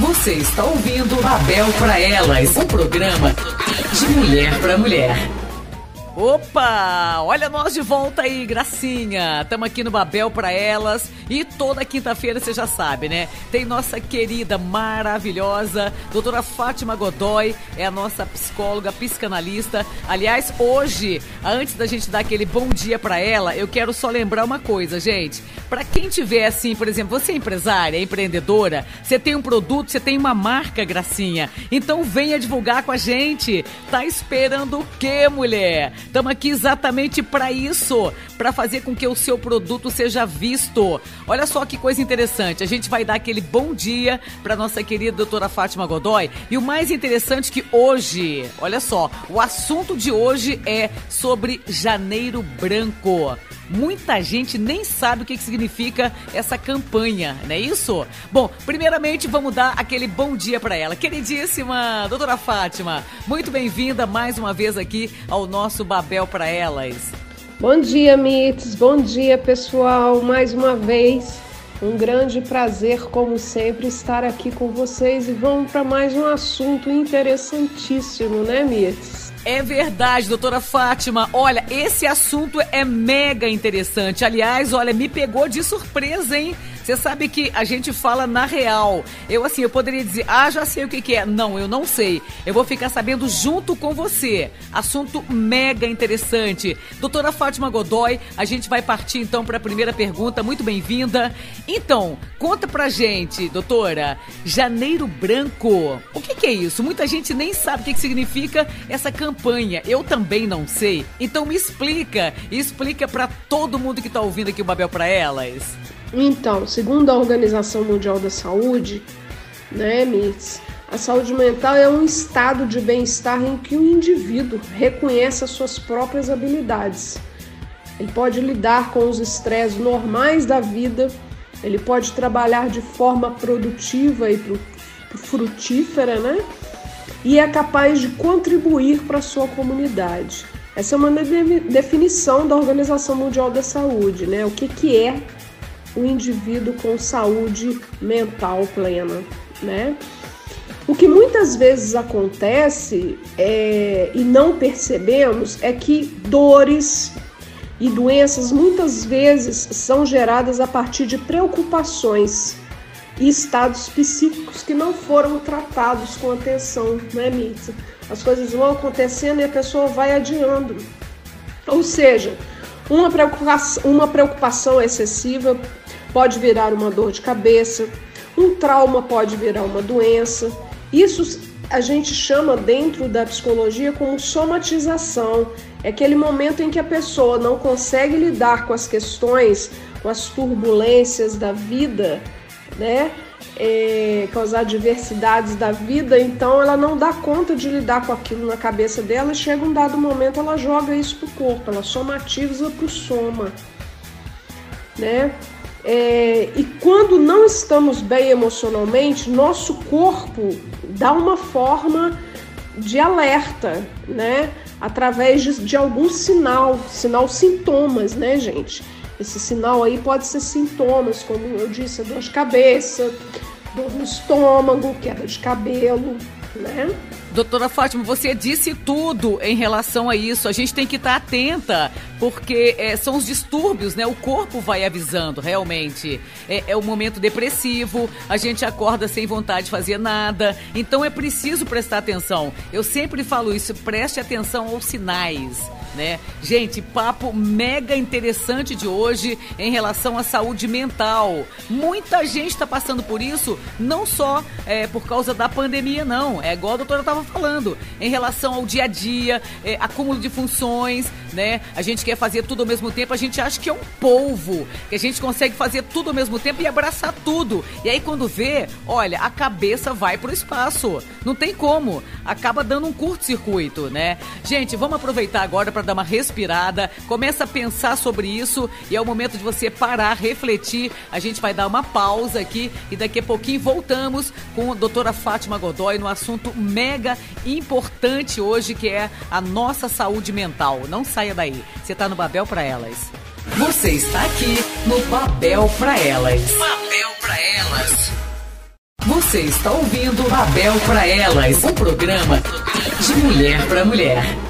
Você está ouvindo Babel para Elas, um programa de mulher para mulher. Opa! Olha nós de volta aí, Gracinha. Estamos aqui no Babel para elas e toda quinta-feira você já sabe, né? Tem nossa querida, maravilhosa, doutora Fátima Godoy, é a nossa psicóloga, psicanalista. Aliás, hoje, antes da gente dar aquele bom dia para ela, eu quero só lembrar uma coisa, gente. Para quem tiver assim, por exemplo, você é empresária, é empreendedora, você tem um produto, você tem uma marca, Gracinha. Então venha divulgar com a gente. Tá esperando o quê, mulher? Estamos aqui exatamente para isso, para fazer com que o seu produto seja visto. Olha só que coisa interessante. A gente vai dar aquele bom dia para nossa querida doutora Fátima Godoy. E o mais interessante que hoje, olha só, o assunto de hoje é sobre janeiro branco. Muita gente nem sabe o que significa essa campanha, não é isso? Bom, primeiramente vamos dar aquele bom dia para ela. Queridíssima doutora Fátima, muito bem-vinda mais uma vez aqui ao nosso Babel para Elas. Bom dia, Mites. Bom dia, pessoal. Mais uma vez, um grande prazer, como sempre, estar aqui com vocês e vamos para mais um assunto interessantíssimo, né, Mites? É verdade, doutora Fátima. Olha, esse assunto é mega interessante. Aliás, olha, me pegou de surpresa, hein? Você sabe que a gente fala na real. Eu, assim, eu poderia dizer, ah, já sei o que, que é. Não, eu não sei. Eu vou ficar sabendo junto com você. Assunto mega interessante. Doutora Fátima Godoy, a gente vai partir então para a primeira pergunta. Muito bem-vinda. Então, conta pra gente, doutora, Janeiro Branco. O que, que é isso? Muita gente nem sabe o que, que significa essa campanha. Eu também não sei. Então me explica. Explica para todo mundo que tá ouvindo aqui o Babel para elas. Então, segundo a Organização Mundial da Saúde, né, MITS, a saúde mental é um estado de bem-estar em que o indivíduo reconhece as suas próprias habilidades. Ele pode lidar com os estresses normais da vida, ele pode trabalhar de forma produtiva e frutífera, né? E é capaz de contribuir para a sua comunidade. Essa é uma definição da Organização Mundial da Saúde, né? O que, que é o indivíduo com saúde mental plena, né? O que muitas vezes acontece é, e não percebemos é que dores e doenças muitas vezes são geradas a partir de preocupações e estados psíquicos que não foram tratados com atenção, né, Mitza? As coisas vão acontecendo e a pessoa vai adiando. Ou seja, uma preocupação, uma preocupação excessiva pode virar uma dor de cabeça, um trauma pode virar uma doença. Isso a gente chama dentro da psicologia como somatização. É aquele momento em que a pessoa não consegue lidar com as questões, com as turbulências da vida, né? É, com as adversidades da vida, então ela não dá conta de lidar com aquilo na cabeça dela. Chega um dado momento, ela joga isso pro corpo, ela somatiza pro soma, né? É, e quando não estamos bem emocionalmente, nosso corpo dá uma forma de alerta, né? Através de, de algum sinal, sinal sintomas, né, gente? Esse sinal aí pode ser sintomas, como eu disse, dor de cabeça, dor no estômago, queda de cabelo, né? Doutora Fátima, você disse tudo em relação a isso. A gente tem que estar atenta, porque é, são os distúrbios, né? O corpo vai avisando, realmente. É, é o momento depressivo, a gente acorda sem vontade de fazer nada. Então é preciso prestar atenção. Eu sempre falo isso, preste atenção aos sinais né? Gente, papo mega interessante de hoje em relação à saúde mental. Muita gente está passando por isso, não só é, por causa da pandemia, não. É igual a doutora estava falando, em relação ao dia a dia, é, acúmulo de funções, né? A gente quer fazer tudo ao mesmo tempo, a gente acha que é um polvo, que a gente consegue fazer tudo ao mesmo tempo e abraçar tudo. E aí quando vê, olha, a cabeça vai pro espaço. Não tem como. Acaba dando um curto-circuito, né? Gente, vamos aproveitar agora para para dar uma respirada, começa a pensar sobre isso e é o momento de você parar, refletir. A gente vai dar uma pausa aqui e daqui a pouquinho voltamos com a doutora Fátima Godoy no assunto mega importante hoje que é a nossa saúde mental. Não saia daí. Você está no Babel para Elas. Você está aqui no Babel para Elas. Babel para Elas. Você está ouvindo Babel para Elas, um programa de mulher para mulher.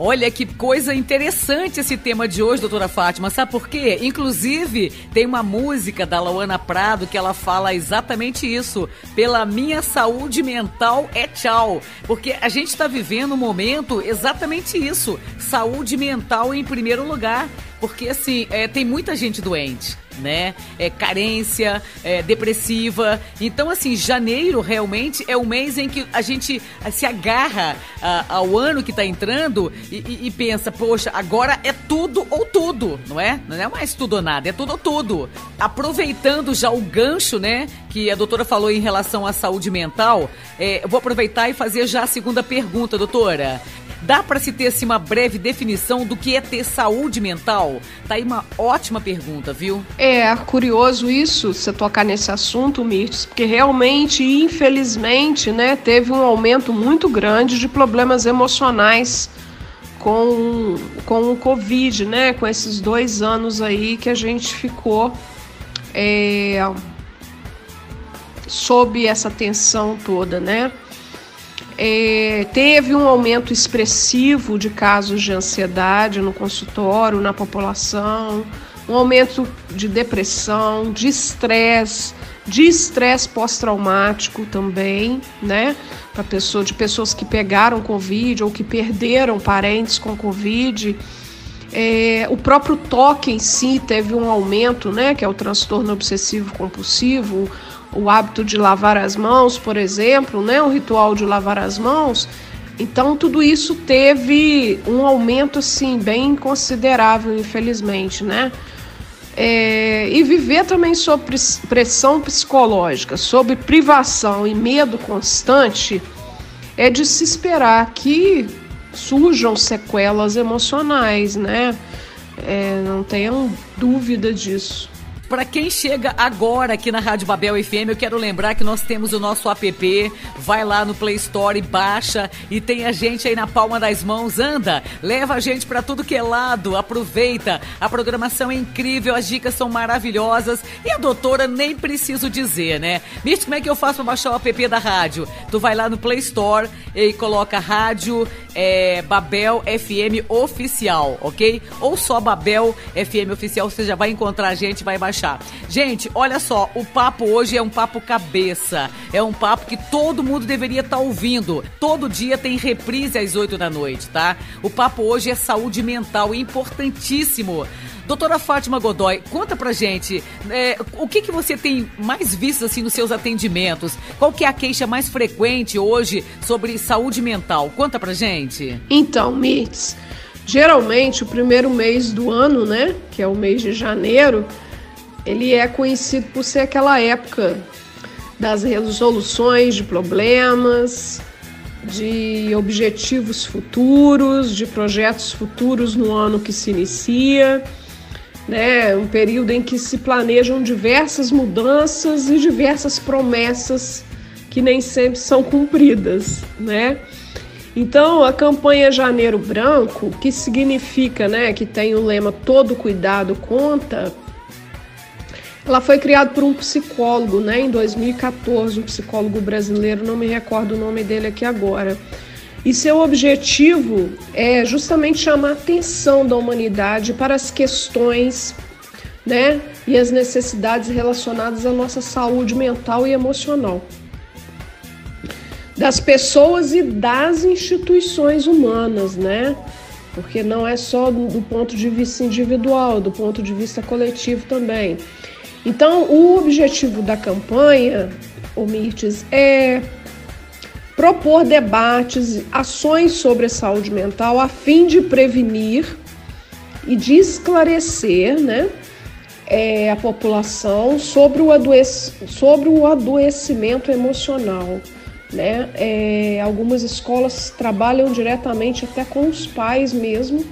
Olha que coisa interessante esse tema de hoje, doutora Fátima. Sabe por quê? Inclusive, tem uma música da Lauana Prado que ela fala exatamente isso. Pela minha saúde mental é tchau. Porque a gente está vivendo um momento exatamente isso. Saúde mental em primeiro lugar. Porque, assim, é, tem muita gente doente né? É carência, é depressiva. Então, assim, janeiro realmente é o mês em que a gente se agarra a, ao ano que está entrando e, e, e, pensa, poxa, agora é tudo ou tudo, não é? Não é mais tudo ou nada, é tudo ou tudo. Aproveitando já o gancho, né, que a doutora falou em relação à saúde mental, é, eu vou aproveitar e fazer já a segunda pergunta, doutora. Dá para se ter assim, uma breve definição do que é ter saúde mental? Tá aí uma ótima pergunta, viu? É curioso isso, você tocar nesse assunto, Mirtes, porque realmente, infelizmente, né, teve um aumento muito grande de problemas emocionais com, com o Covid, né? Com esses dois anos aí que a gente ficou é, sob essa tensão toda, né? É, teve um aumento expressivo de casos de ansiedade no consultório, na população, um aumento de depressão, de estresse, de estresse pós-traumático também, né? Para pessoa, de pessoas que pegaram Covid ou que perderam parentes com Covid. É, o próprio toque em si teve um aumento, né? Que é o transtorno obsessivo compulsivo, o hábito de lavar as mãos, por exemplo, né, o ritual de lavar as mãos. Então tudo isso teve um aumento assim bem considerável, infelizmente, né? É, e viver também sob pressão psicológica, sob privação e medo constante, é de se esperar que surjam sequelas emocionais, né? É, não tenham dúvida disso. Para quem chega agora aqui na Rádio Babel FM, eu quero lembrar que nós temos o nosso app. Vai lá no Play Store, baixa e tem a gente aí na palma das mãos. Anda, leva a gente para tudo que é lado. Aproveita. A programação é incrível, as dicas são maravilhosas e a doutora nem preciso dizer, né? Mirth, como é que eu faço para baixar o app da rádio? Tu vai lá no Play Store e coloca Rádio é, Babel FM Oficial, ok? Ou só Babel FM Oficial, você já vai encontrar a gente, vai baixar. Gente, olha só, o papo hoje é um papo cabeça. É um papo que todo mundo deveria estar tá ouvindo. Todo dia tem reprise às 8 da noite, tá? O papo hoje é saúde mental, importantíssimo. Doutora Fátima Godoy, conta pra gente, é, o que, que você tem mais visto assim nos seus atendimentos? Qual que é a queixa mais frequente hoje sobre saúde mental? Conta pra gente. Então, Mitz, geralmente o primeiro mês do ano, né, que é o mês de janeiro, ele é conhecido por ser aquela época das resoluções de problemas, de objetivos futuros, de projetos futuros no ano que se inicia, né? Um período em que se planejam diversas mudanças e diversas promessas que nem sempre são cumpridas, né? Então, a campanha Janeiro Branco, que significa, né, que tem o lema todo cuidado conta, ela foi criada por um psicólogo, né, em 2014, um psicólogo brasileiro, não me recordo o nome dele aqui agora. E seu objetivo é justamente chamar a atenção da humanidade para as questões, né, e as necessidades relacionadas à nossa saúde mental e emocional das pessoas e das instituições humanas, né? Porque não é só do ponto de vista individual, do ponto de vista coletivo também. Então, o objetivo da campanha, o Mirtes, é propor debates, ações sobre a saúde mental a fim de prevenir e de esclarecer né, é, a população sobre o, sobre o adoecimento emocional. Né? É, algumas escolas trabalham diretamente até com os pais mesmo,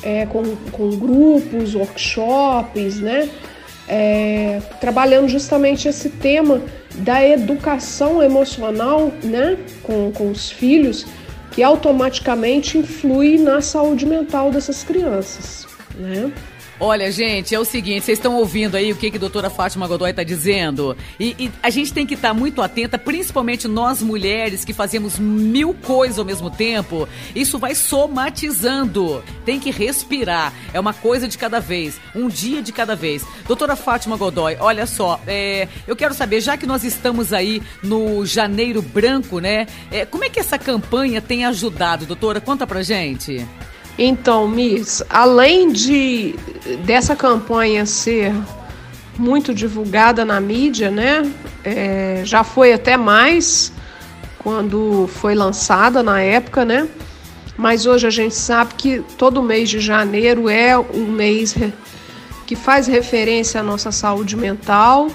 é, com, com grupos, workshops, né? é, trabalhando justamente esse tema da educação emocional né, com, com os filhos, que automaticamente influi na saúde mental dessas crianças. Né? Olha, gente, é o seguinte, vocês estão ouvindo aí o que, que a doutora Fátima Godoy está dizendo? E, e, a gente tem que estar tá muito atenta, principalmente nós mulheres que fazemos mil coisas ao mesmo tempo. Isso vai somatizando. Tem que respirar. É uma coisa de cada vez, um dia de cada vez. Doutora Fátima Godoy, olha só, é, eu quero saber, já que nós estamos aí no Janeiro Branco, né? É, como é que essa campanha tem ajudado, doutora? Conta pra gente. Então, Miss, além de dessa campanha ser muito divulgada na mídia, né? É, já foi até mais quando foi lançada na época, né? Mas hoje a gente sabe que todo mês de janeiro é um mês que faz referência à nossa saúde mental.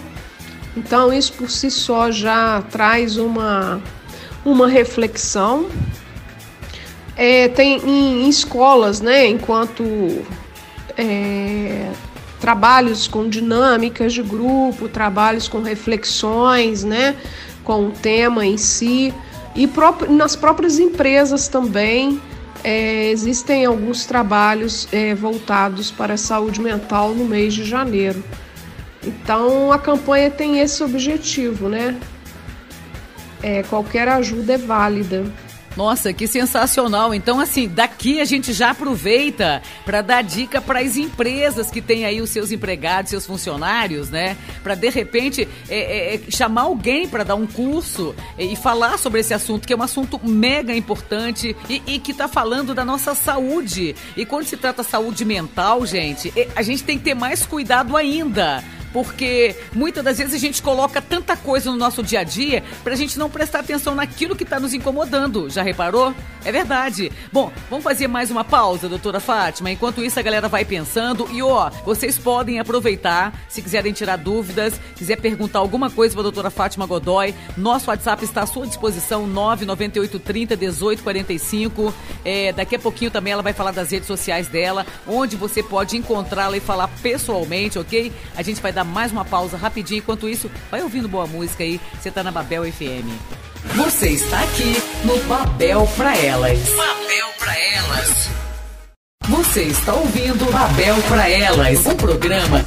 Então isso por si só já traz uma, uma reflexão é, tem em, em, escolas, né, enquanto é, trabalhos com dinâmicas de grupo, trabalhos com reflexões, né, com o tema em si, e nas próprias empresas também é, existem alguns trabalhos é, voltados para a saúde mental no mês de janeiro. Então a campanha tem esse objetivo, né? É, qualquer ajuda é válida. Nossa, que sensacional. Então, assim, daqui a gente já aproveita para dar dica para as empresas que têm aí os seus empregados, seus funcionários, né? Para de repente é, é, é chamar alguém para dar um curso e falar sobre esse assunto, que é um assunto mega importante e, e que está falando da nossa saúde. E quando se trata saúde mental, gente, é, a gente tem que ter mais cuidado ainda porque muitas das vezes a gente coloca tanta coisa no nosso dia a dia para a gente não prestar atenção naquilo que está nos incomodando. Já reparou? É verdade. Bom, vamos fazer mais uma pausa, doutora Fátima. Enquanto isso, a galera vai pensando. E ó, vocês podem aproveitar, se quiserem tirar dúvidas, quiser perguntar alguma coisa para a doutora Fátima Godoy, nosso WhatsApp está à sua disposição, 998 30 18 45. É, daqui a pouquinho também ela vai falar das redes sociais dela, onde você pode encontrá-la e falar pessoalmente, ok? A gente vai dar mais uma pausa rapidinho. Enquanto isso, vai ouvindo boa música aí. Você tá na Babel FM. Você está aqui no Babel para Elas. Babel para Elas. Você está ouvindo Babel para Elas, um programa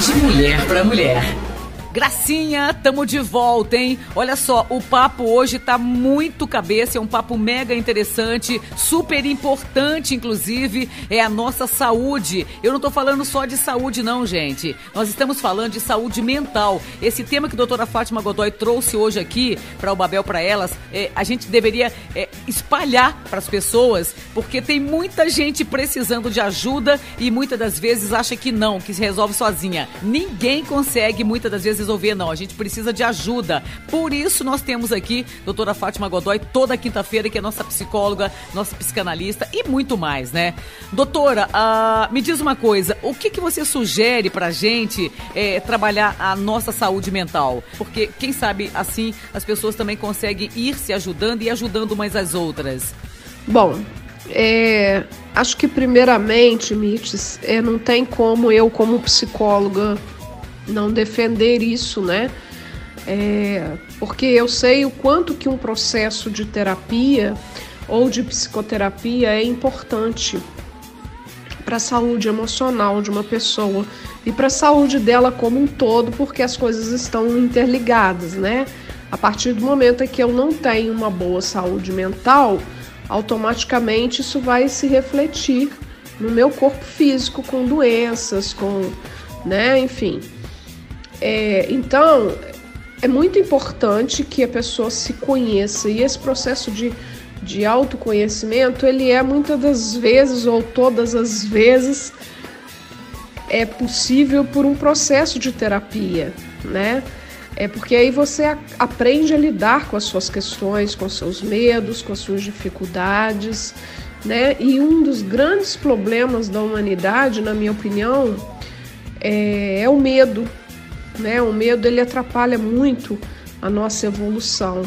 de mulher para mulher. Gracinha, tamo de volta, hein? Olha só, o papo hoje tá muito cabeça, é um papo mega interessante, super importante, inclusive, é a nossa saúde. Eu não tô falando só de saúde, não, gente. Nós estamos falando de saúde mental. Esse tema que a doutora Fátima Godoy trouxe hoje aqui para o Babel para elas, é, a gente deveria é, espalhar para as pessoas, porque tem muita gente precisando de ajuda e muitas das vezes acha que não, que se resolve sozinha. Ninguém consegue muitas das vezes resolver, não. A gente precisa de ajuda. Por isso, nós temos aqui doutora Fátima Godoy toda quinta-feira, que é nossa psicóloga, nossa psicanalista e muito mais, né? Doutora, uh, me diz uma coisa: o que, que você sugere pra gente é, trabalhar a nossa saúde mental? Porque, quem sabe, assim, as pessoas também conseguem ir se ajudando e ajudando umas às outras. Bom, é, acho que primeiramente, Mites, é, não tem como eu, como psicóloga, não defender isso, né? É, porque eu sei o quanto que um processo de terapia ou de psicoterapia é importante para a saúde emocional de uma pessoa e para a saúde dela como um todo, porque as coisas estão interligadas, né? A partir do momento em que eu não tenho uma boa saúde mental, automaticamente isso vai se refletir no meu corpo físico com doenças, com, né, enfim. É, então, é muito importante que a pessoa se conheça e esse processo de, de autoconhecimento, ele é muitas das vezes ou todas as vezes é possível por um processo de terapia, né? É porque aí você aprende a lidar com as suas questões, com seus medos, com as suas dificuldades, né? E um dos grandes problemas da humanidade, na minha opinião, é, é o medo, né? O medo ele atrapalha muito a nossa evolução.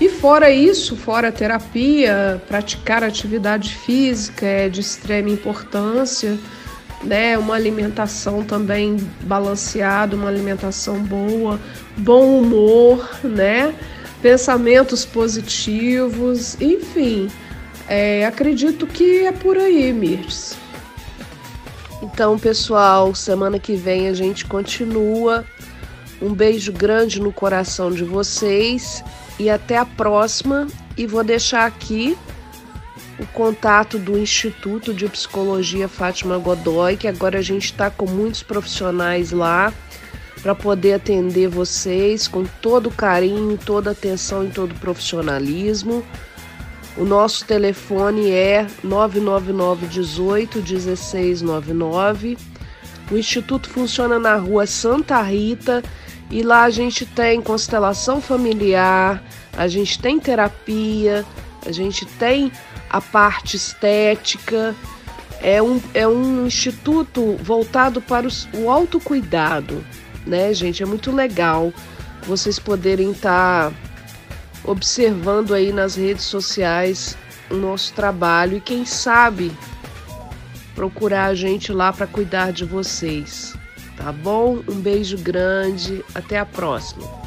E fora isso, fora a terapia, praticar atividade física é de extrema importância, né? Uma alimentação também balanceada, uma alimentação boa, bom humor, né? Pensamentos positivos, enfim. É, acredito que é por aí, Mirs. Então, pessoal, semana que vem a gente continua. Um beijo grande no coração de vocês e até a próxima. E vou deixar aqui o contato do Instituto de Psicologia Fátima Godoy, que agora a gente está com muitos profissionais lá para poder atender vocês com todo carinho, toda atenção e todo profissionalismo. O nosso telefone é 999 18 1699. O instituto funciona na rua Santa Rita e lá a gente tem constelação familiar, a gente tem terapia, a gente tem a parte estética. É um, é um instituto voltado para os, o autocuidado, né, gente? É muito legal vocês poderem estar tá observando aí nas redes sociais o nosso trabalho e quem sabe procurar a gente lá para cuidar de vocês. Tá bom? Um beijo grande, até a próxima.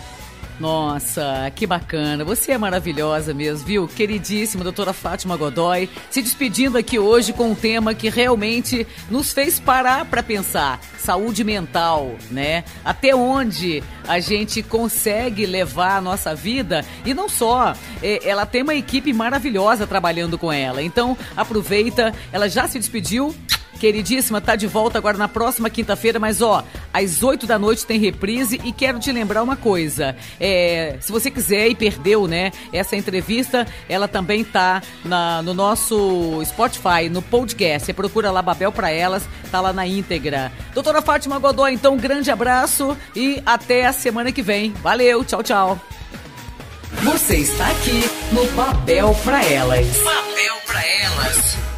Nossa, que bacana. Você é maravilhosa mesmo, viu? Queridíssima doutora Fátima Godoy, se despedindo aqui hoje com um tema que realmente nos fez parar para pensar. Saúde mental, né? Até onde a gente consegue levar a nossa vida e não só. É, ela tem uma equipe maravilhosa trabalhando com ela. Então, aproveita. Ela já se despediu Queridíssima, tá de volta agora na próxima quinta-feira, mas ó, às 8 da noite tem reprise e quero te lembrar uma coisa. É, se você quiser e perdeu, né, essa entrevista, ela também tá na, no nosso Spotify, no podcast. Você procura lá Babel para elas, tá lá na íntegra. Doutora Fátima Godoy, então um grande abraço e até a semana que vem. Valeu, tchau, tchau. Você está aqui no Babel para elas. Babel para elas.